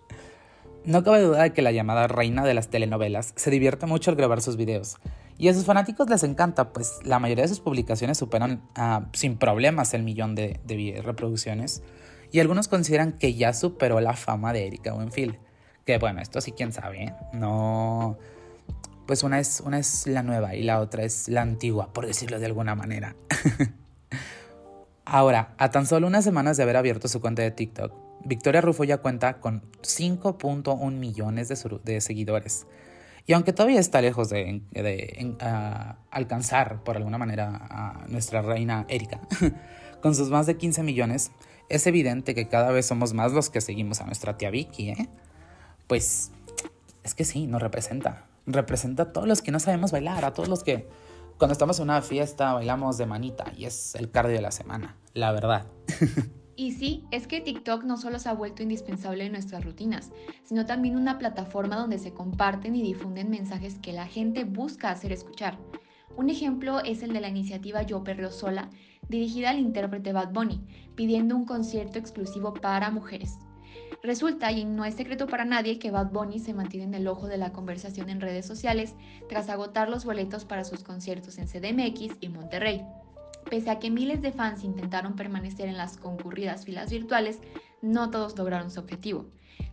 <laughs> no cabe duda de que la llamada reina de las telenovelas se divierte mucho al grabar sus videos Y a sus fanáticos les encanta, pues la mayoría de sus publicaciones superan uh, sin problemas el millón de, reproducciones. Y algunos consideran que ya superó la fama de Erika Buenfield. Que bueno, esto sí, quién sabe, ¿eh? No. Pues una es, una es la nueva y la otra es la antigua, por decirlo de alguna manera. <laughs> Ahora, a tan solo unas semanas de haber abierto su cuenta de TikTok, Victoria Rufo ya cuenta con 5.1 millones de, seguidores. Y aunque todavía está lejos de, alcanzar por alguna manera a nuestra reina Erika, <laughs> con sus más de 15 millones, es evidente que cada vez somos más los que seguimos a nuestra tía Vicky, ¿eh? Pues es que sí, nos representa. Representa a todos los que no sabemos bailar, a todos los que cuando estamos en una fiesta bailamos de manita y es el cardio de la semana, la verdad. <laughs> Y sí, es que TikTok no solo se ha vuelto indispensable en nuestras rutinas, sino también una plataforma donde se comparten y difunden mensajes que la gente busca hacer escuchar. Un ejemplo es el de la iniciativa Yo Perreo Sola, dirigida al intérprete Bad Bunny, pidiendo un concierto exclusivo para mujeres. Resulta, y no es secreto para nadie, que Bad Bunny se mantiene en el ojo de la conversación en redes sociales tras agotar los boletos para sus conciertos en CDMX y Monterrey. Pese a que miles de fans intentaron permanecer en las concurridas filas virtuales, no todos lograron su objetivo.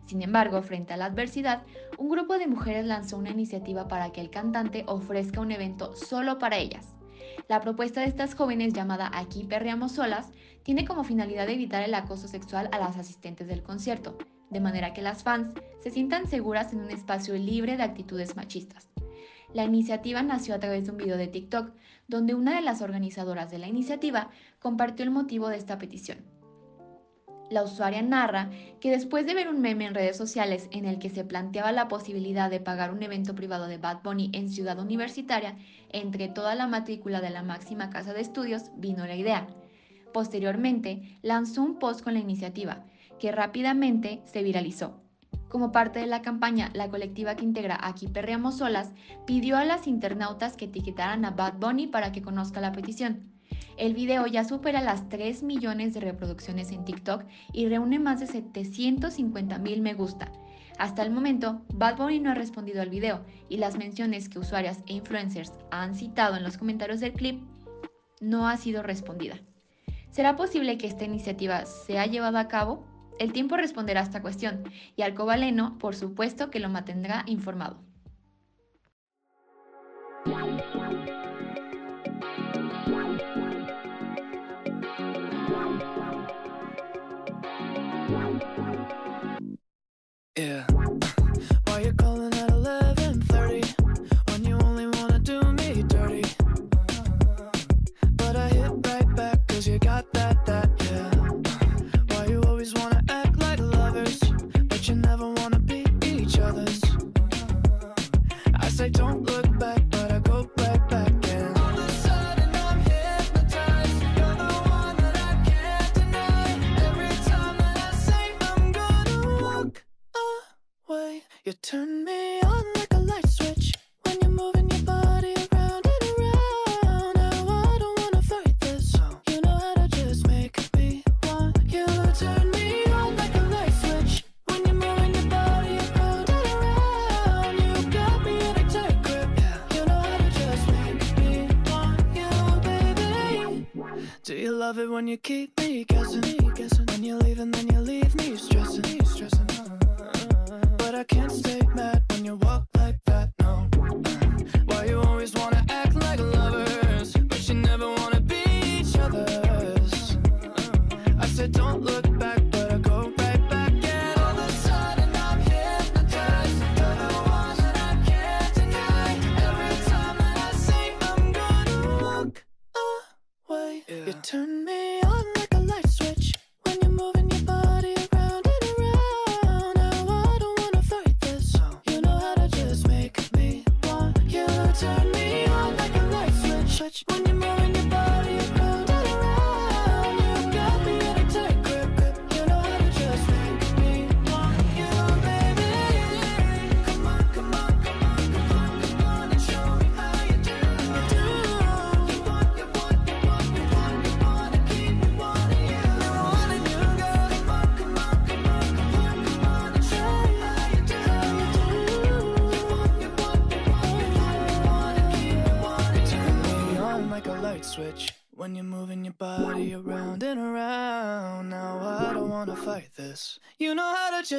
Sin embargo, frente a la adversidad, un grupo de mujeres lanzó una iniciativa para que el cantante ofrezca un evento solo para ellas. La propuesta de estas jóvenes llamada Aquí Perreamos Solas tiene como finalidad evitar el acoso sexual a las asistentes del concierto, de manera que las fans se sientan seguras en un espacio libre de actitudes machistas. La iniciativa nació a través de un video de TikTok, donde una de las organizadoras de la iniciativa compartió el motivo de esta petición. La usuaria narra que después de ver un meme en redes sociales en el que se planteaba la posibilidad de pagar un evento privado de Bad Bunny en Ciudad Universitaria, entre toda la matrícula de la máxima casa de estudios, vino la idea. Posteriormente, lanzó un post con la iniciativa, que rápidamente se viralizó. Como parte de la campaña, la colectiva que integra Aquí Perreamos Solas pidió a las internautas que etiquetaran a Bad Bunny para que conozca la petición. El video ya supera las 3 millones de reproducciones en TikTok y reúne más de 750 mil me gusta. Hasta el momento, Bad Bunny no ha respondido al video y las menciones que usuarias e influencers han citado en los comentarios del clip no ha sido respondida. ¿Será posible que esta iniciativa sea llevada a cabo? El tiempo responderá a esta cuestión y Alcobaleno, por supuesto, que lo mantendrá informado. Yeah.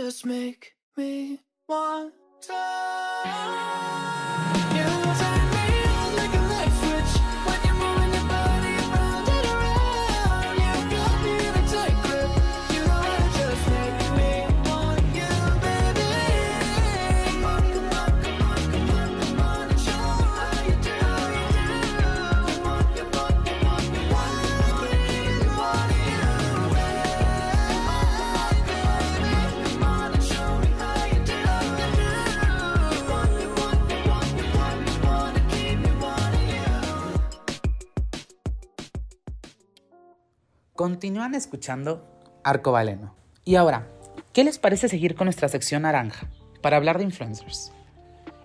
Just make me want to. Continúan escuchando Arcobaleno. Y ahora, ¿qué les parece seguir con nuestra sección naranja para hablar de influencers?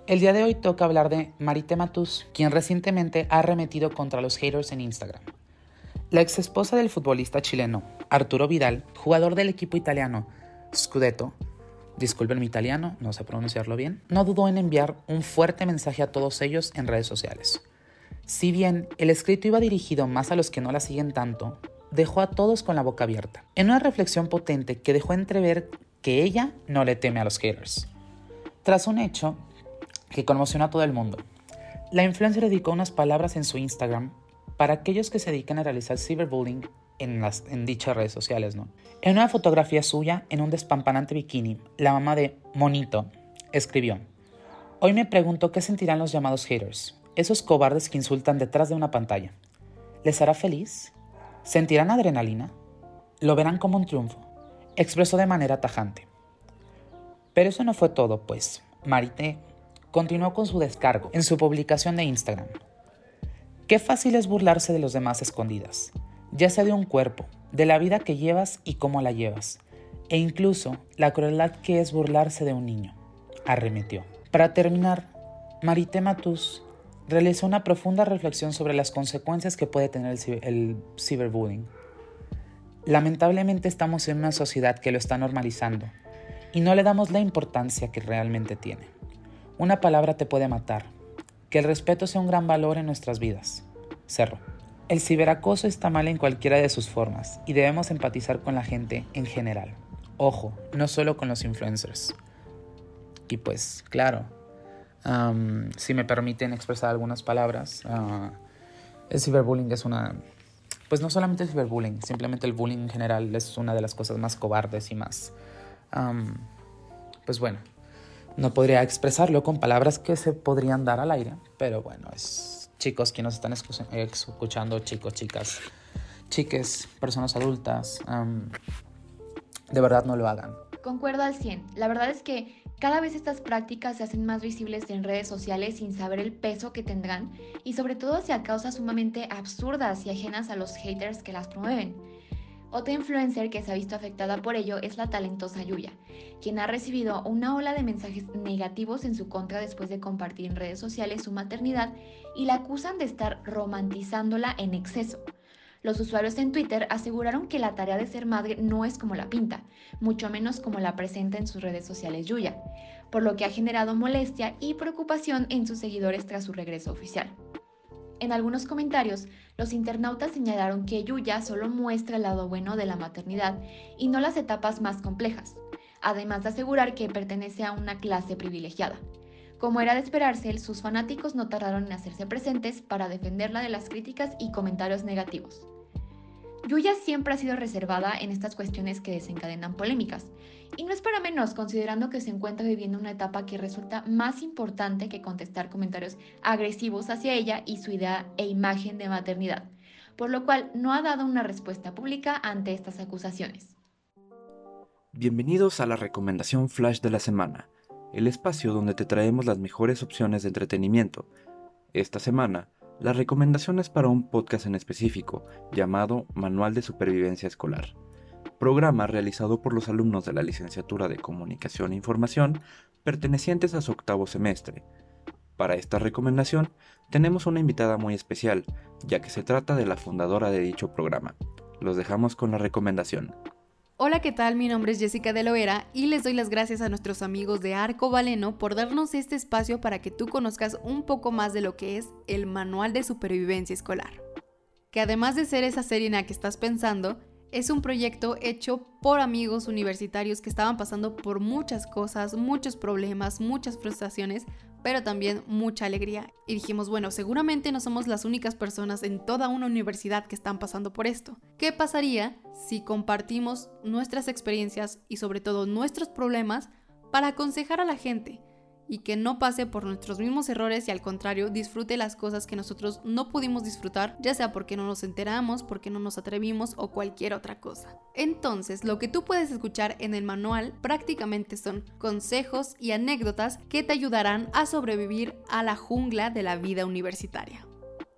El día de hoy toca hablar de Marité Matus, quien recientemente ha arremetido contra los haters en Instagram. La ex esposa del futbolista chileno Arturo Vidal, jugador del equipo italiano Scudetto, disculpen mi italiano, no sé pronunciarlo bien, no dudó en enviar un fuerte mensaje a todos ellos en redes sociales. Si bien el escrito iba dirigido más a los que no la siguen tanto, dejó a todos con la boca abierta, en una reflexión potente que dejó entrever que ella no le teme a los haters. Tras un hecho que conmocionó a todo el mundo, la influencer dedicó unas palabras en su Instagram para aquellos que se dedican a realizar cyberbullying en, las, en dichas redes sociales. ¿no? En una fotografía suya, en un despampanante bikini, la mamá de Monito escribió, Hoy me pregunto qué sentirán los llamados haters, esos cobardes que insultan detrás de una pantalla. ¿Les hará feliz? ¿Sentirán adrenalina? ¿Lo verán como un triunfo? Expresó de manera tajante. Pero eso no fue todo, pues Marité continuó con su descargo en su publicación de Instagram. Qué fácil es burlarse de los demás escondidas, ya sea de un cuerpo, de la vida que llevas y cómo la llevas, e incluso la crueldad que es burlarse de un niño, arremetió. Para terminar, Marité Matus realizó una profunda reflexión sobre las consecuencias que puede tener el, ciber- ciberbullying. Lamentablemente estamos en una sociedad que lo está normalizando y no le damos la importancia que realmente tiene. Una palabra te puede matar. Que el respeto sea un gran valor en nuestras vidas. Cerro. El ciberacoso está mal en cualquiera de sus formas y debemos empatizar con la gente en general. Ojo, no solo con los influencers. Y pues, claro, si me permiten expresar algunas palabras, ah, el ciberbullying es una... Pues no solamente el ciberbullying, simplemente el bullying en general es una de las cosas más cobardes y más... pues bueno, no podría expresarlo con palabras que se podrían dar al aire, pero bueno, es chicos que nos están escu- escuchando, chicos, chicas, chiques, personas adultas, de verdad no lo hagan. Concuerdo al 100. La verdad es que cada vez estas prácticas se hacen más visibles en redes sociales sin saber el peso que tendrán y sobre todo hacia causas sumamente absurdas y ajenas a los haters que las promueven. Otra influencer que se ha visto afectada por ello es la talentosa Yuya, quien ha recibido una ola de mensajes negativos en su contra después de compartir en redes sociales su maternidad y la acusan de estar romantizándola en exceso. Los usuarios en Twitter aseguraron que la tarea de ser madre no es como la pinta, mucho menos como la presenta en sus redes sociales Yuya, por lo que ha generado molestia y preocupación en sus seguidores tras su regreso oficial. En algunos comentarios, los internautas señalaron que Yuya solo muestra el lado bueno de la maternidad y no las etapas más complejas, además de asegurar que pertenece a una clase privilegiada. Como era de esperarse, sus fanáticos no tardaron en hacerse presentes para defenderla de las críticas y comentarios negativos. Yuya siempre ha sido reservada en estas cuestiones que desencadenan polémicas, y no es para menos considerando que se encuentra viviendo una etapa que resulta más importante que contestar comentarios agresivos hacia ella y su idea e imagen de maternidad, por lo cual no ha dado una respuesta pública ante estas acusaciones. Bienvenidos a la recomendación flash de la semana, el espacio donde te traemos las mejores opciones de entretenimiento. Esta semana, la recomendación es para un podcast en específico, llamado Manual de Supervivencia Escolar, programa realizado por los alumnos de la licenciatura de Comunicación e Información pertenecientes a su octavo semestre. Para esta recomendación, tenemos una invitada muy especial, ya que se trata de la fundadora de dicho programa. Los dejamos con la recomendación. Hola, ¿qué tal? Mi nombre es Jessica de Loera y les doy las gracias a nuestros amigos de Arco Valeno por darnos este espacio para que tú conozcas un poco más de lo que es el Manual de Supervivencia Escolar. que además de ser esa serie en la que estás pensando, es un proyecto hecho por amigos universitarios que estaban pasando por muchas cosas, muchos problemas, muchas frustraciones, pero también mucha alegría. Y dijimos, bueno, seguramente no somos las únicas personas en toda una universidad que están pasando por esto. ¿Qué pasaría si compartimos nuestras experiencias y sobre todo nuestros problemas para aconsejar a la gente? Y que no pase por nuestros mismos errores y al contrario disfrute las cosas que nosotros no pudimos disfrutar, ya sea porque no nos enteramos, porque no nos atrevimos o cualquier otra cosa. Entonces, lo que tú puedes escuchar en el manual prácticamente son consejos y anécdotas que te ayudarán a sobrevivir a la jungla de la vida universitaria.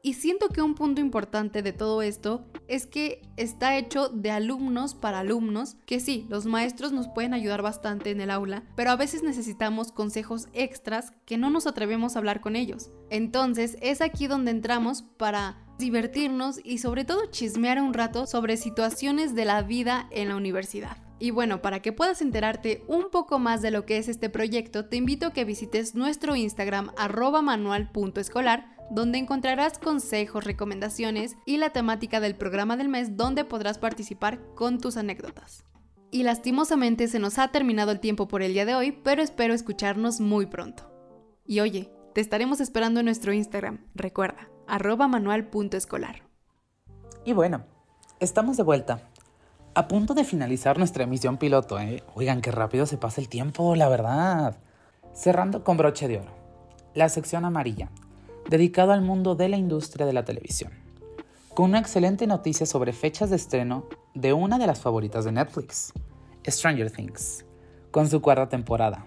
Y siento que un punto importante de todo esto es que está hecho de alumnos para alumnos, que sí, los maestros nos pueden ayudar bastante en el aula, pero a veces necesitamos consejos extras que no nos atrevemos a hablar con ellos. Entonces es aquí donde entramos para divertirnos y sobre todo chismear un rato sobre situaciones de la vida en la universidad. Y bueno, para que puedas enterarte un poco más de lo que es este proyecto, te invito a que visites nuestro Instagram arroba manual.escolar donde encontrarás consejos, recomendaciones y la temática del programa del mes donde podrás participar con tus anécdotas. Y lastimosamente se nos ha terminado el tiempo por el día de hoy, pero espero escucharnos muy pronto. Y oye, te estaremos esperando en nuestro Instagram, recuerda, arroba manual.escolar. Y bueno, estamos de vuelta. A punto de finalizar nuestra emisión piloto, ¿eh? Oigan, qué rápido se pasa el tiempo, la verdad. Cerrando con broche de oro. La sección amarilla, dedicado al mundo de la industria de la televisión. Con una excelente noticia sobre fechas de estreno de una de las favoritas de Netflix, Stranger Things, con su cuarta temporada.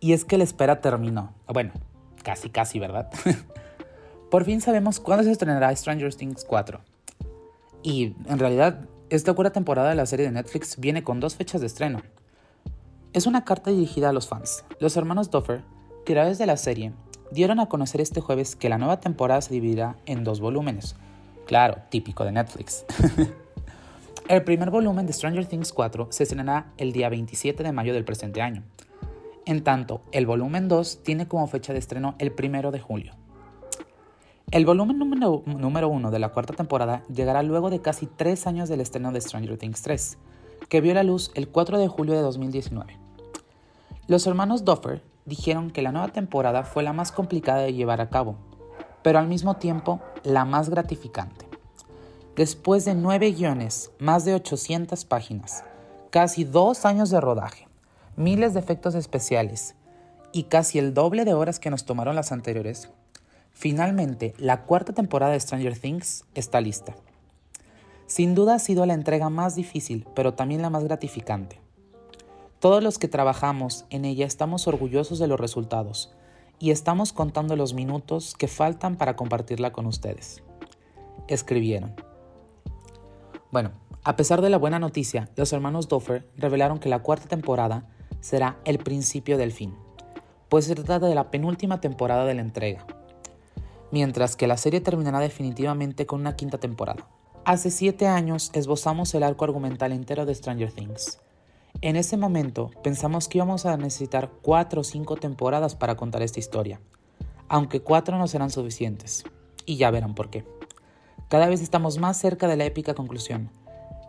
Y es que la espera terminó. Bueno, casi casi, ¿verdad? <laughs> Por fin sabemos cuándo se estrenará Stranger Things 4. Y en realidad, esta cuarta temporada de la serie de Netflix viene con dos fechas de estreno. Es una carta dirigida a los fans. Los hermanos Duffer, creadores de la serie, dieron a conocer este jueves que la nueva temporada se dividirá en dos volúmenes. Claro, típico de Netflix. <laughs> el primer volumen de Stranger Things 4 se estrenará el día 27 de mayo del presente año. En tanto, el volumen 2 tiene como fecha de estreno el 1 de julio. El volumen número, número 1 de la cuarta temporada llegará luego de casi tres años del estreno de Stranger Things 3, que vio la luz el 4 de julio de 2019. Los hermanos Duffer dijeron que la nueva temporada fue la más complicada de llevar a cabo, pero al mismo tiempo la más gratificante. Después de nueve guiones, más de 800 páginas, casi dos años de rodaje, miles de efectos especiales y casi el doble de horas que nos tomaron las anteriores, finalmente la cuarta temporada de Stranger Things está lista. Sin duda ha sido la entrega más difícil, pero también la más gratificante. Todos los que trabajamos en ella estamos orgullosos de los resultados y estamos contando los minutos que faltan para compartirla con ustedes. Escribieron. Bueno, a pesar de la buena noticia, los hermanos Duffer revelaron que la cuarta temporada será el principio del fin, pues se trata de la penúltima temporada de la entrega, mientras que la serie terminará definitivamente con una quinta temporada. Hace siete años esbozamos el arco argumental entero de Stranger Things, en ese momento pensamos que íbamos a necesitar cuatro o cinco temporadas para contar esta historia, aunque cuatro no serán suficientes, y ya verán por qué. Cada vez estamos más cerca de la épica conclusión.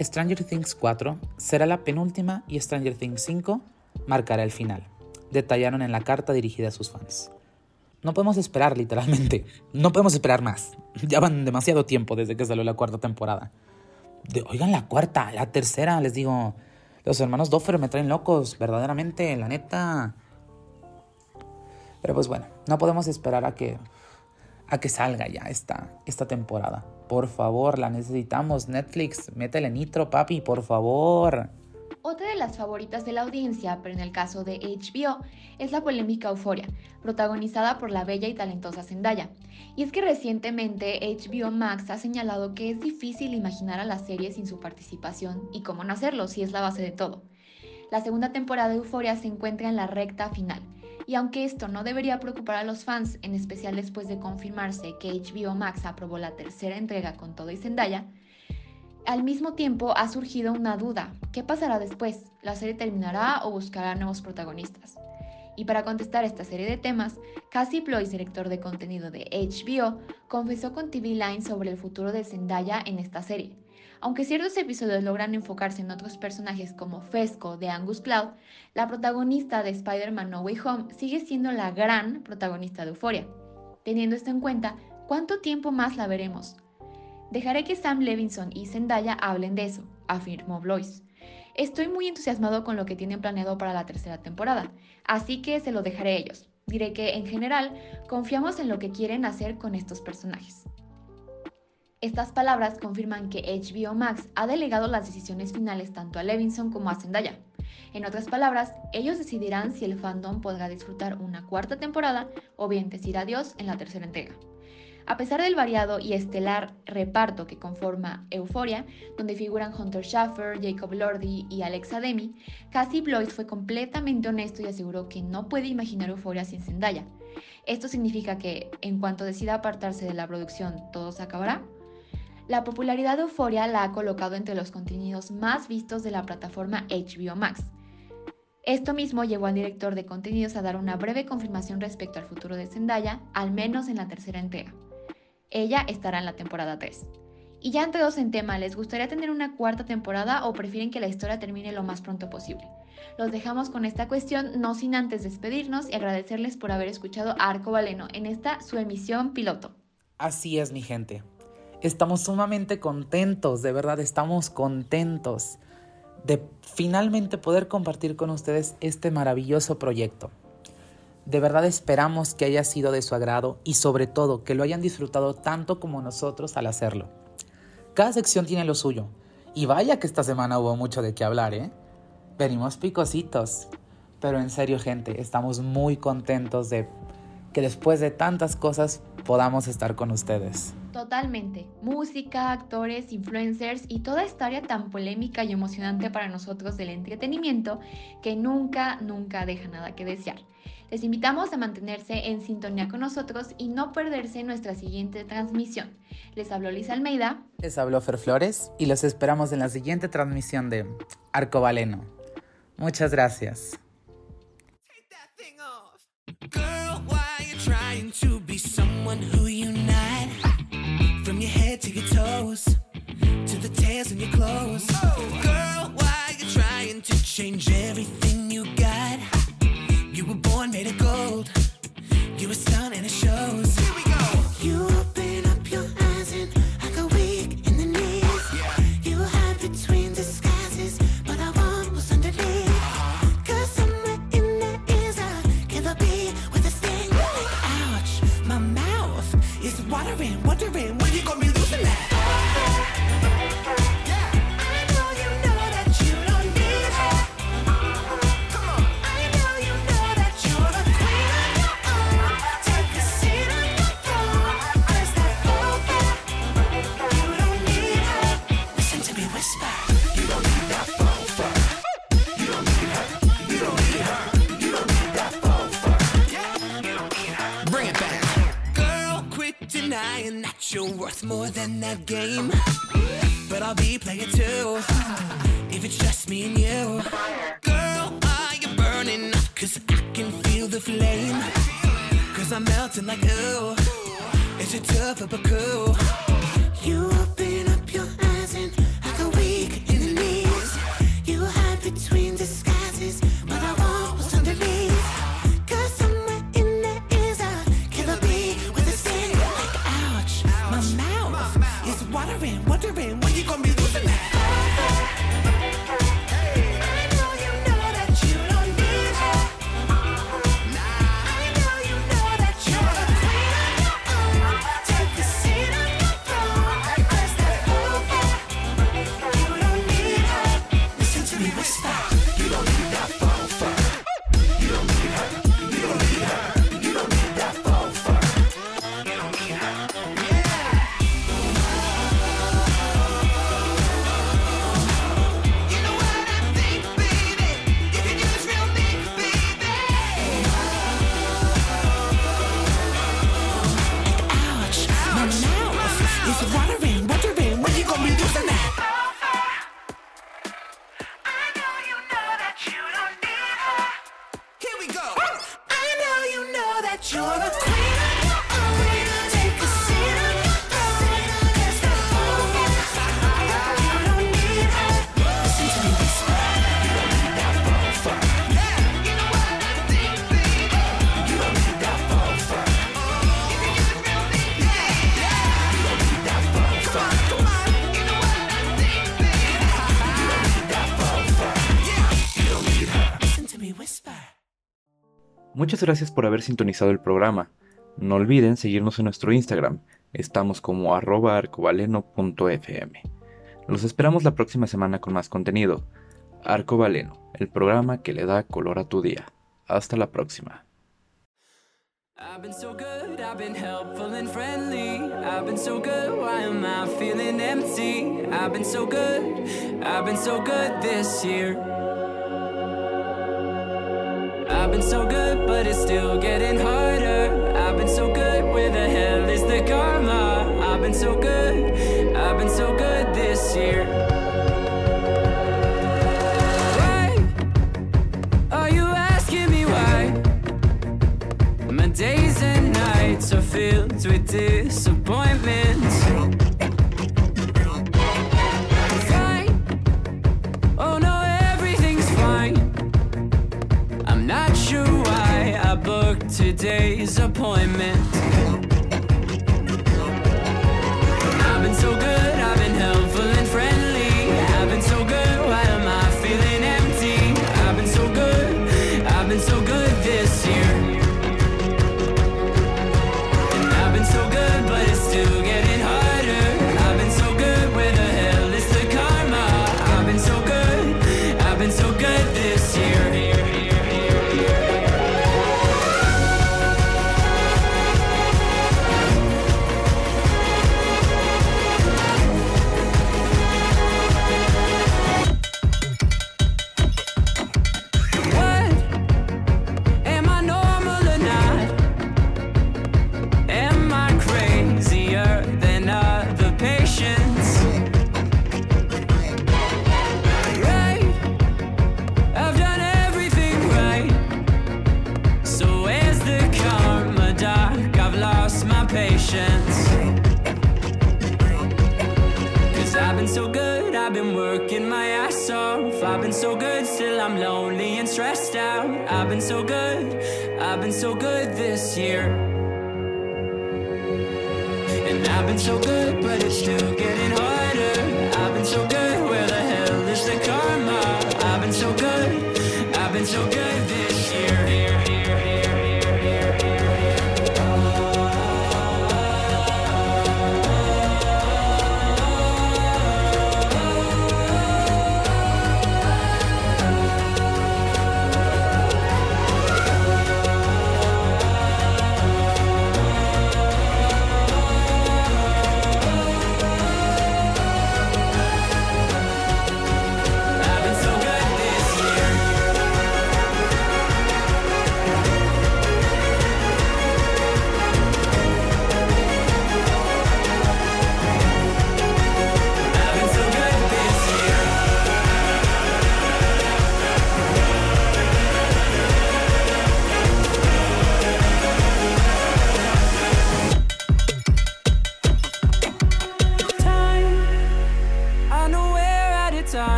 Stranger Things 4 será la penúltima y Stranger Things 5 marcará el final, detallaron en la carta dirigida a sus fans. No podemos esperar, literalmente. No podemos esperar más. <laughs> Ya van demasiado tiempo desde que salió la cuarta temporada. De, oigan, la cuarta, la tercera, les digo, los hermanos Doffer me traen locos, verdaderamente, la neta. Pero pues bueno, no podemos esperar a que, a que salga ya esta, esta temporada. Por favor, la necesitamos. Netflix, métele nitro, papi, por favor. Otra de las favoritas de la audiencia, pero en el caso de HBO, es la polémica Euforia, protagonizada por la bella y talentosa Zendaya. Y es que recientemente HBO Max ha señalado que es difícil imaginar a la serie sin su participación y cómo no hacerlo si es la base de todo. La segunda temporada de Euforia se encuentra en la recta final, y aunque esto no debería preocupar a los fans, en especial después de confirmarse que HBO Max aprobó la tercera entrega con todo y Zendaya, al mismo tiempo ha surgido una duda. ¿Qué pasará después? ¿La serie terminará o buscará nuevos protagonistas? Y para contestar esta serie de temas, Cassie Blois, director de contenido de HBO, confesó con TV Line sobre el futuro de Zendaya en esta serie. Aunque ciertos episodios logran enfocarse en otros personajes como Fesco de Angus Cloud, la protagonista de Spider-Man No Way Home sigue siendo la gran protagonista de Euphoria. Teniendo esto en cuenta, ¿cuánto tiempo más la veremos? Dejaré que Sam Levinson y Zendaya hablen de eso, afirmó Blois. Estoy muy entusiasmado con lo que tienen planeado para la tercera temporada, así que se lo dejaré a ellos. Diré que, en general, confiamos en lo que quieren hacer con estos personajes. Estas palabras confirman que HBO Max ha delegado las decisiones finales tanto a Levinson como a Zendaya. En otras palabras, ellos decidirán si el fandom podrá disfrutar una cuarta temporada o bien decir adiós en la tercera entrega. A pesar del variado y estelar reparto que conforma Euphoria, donde figuran Hunter Schaffer, Jacob Lordy y Alexa Demi, Cassie Blois fue completamente honesto y aseguró que no puede imaginar Euphoria sin Zendaya. Esto significa que, en cuanto decida apartarse de la producción, todo se acabará. La popularidad de Euphoria la ha colocado entre los contenidos más vistos de la plataforma HBO Max. Esto mismo llevó al director de contenidos a dar una breve confirmación respecto al futuro de Zendaya, al menos en la tercera entrega. Ella estará en la temporada 3. Y ya entrados en tema, ¿les gustaría tener una cuarta temporada o prefieren que la historia termine lo más pronto posible? Los dejamos con esta cuestión, no sin antes despedirnos y agradecerles por haber escuchado a Arco Valeno en esta su emisión piloto. Así es, mi gente. Estamos sumamente contentos, de verdad estamos contentos de finalmente poder compartir con ustedes este maravilloso proyecto. De verdad esperamos que haya sido de su agrado y sobre todo que lo hayan disfrutado tanto como nosotros al hacerlo. Cada sección tiene lo suyo. Y vaya que esta semana hubo mucho de qué hablar, ¿eh? Venimos picositos. Pero en serio, gente, estamos muy contentos de que después de tantas cosas podamos estar con ustedes. Totalmente. Música, actores, influencers y toda esta área tan polémica y emocionante para nosotros del entretenimiento que nunca, nunca deja nada que desear. Les invitamos a mantenerse en sintonía con nosotros y no perderse nuestra siguiente transmisión. Les habló Liz Almeida. Les habló Fer Flores y los esperamos en la siguiente transmisión de Arcobaleno. Muchas gracias. Change everything made of gold. You were stunned and you're worth more than that game. But I'll be playing too. If it's just me and you. Girl, are you burning up? Cause I can feel the flame. Cause I'm melting like ooh. It's a tough a cool. You open Muchas gracias por haber sintonizado el programa. No olviden seguirnos en nuestro Instagram. Estamos como arroba arcobaleno.fm. Los esperamos la próxima semana con más contenido. Arco Valeno, el programa que le da color a tu día. Hasta la próxima. I've been so good, but it's still getting harder. I've been so good, where the hell is the karma? I've been so good, I've been so good this year. Why are you asking me why? My days and nights are filled with disappointments.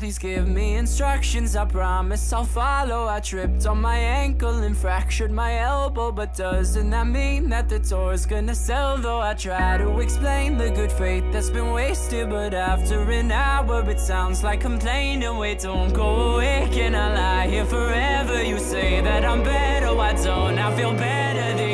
Please give me instructions, I promise I'll follow. I tripped on my ankle and fractured my elbow. But doesn't that mean that the tour's gonna sell? Though I try to explain the good faith that's been wasted. But after an hour, it sounds like complaining. Wait, don't go away, can I lie here forever? You say that I'm better, why don't I feel better?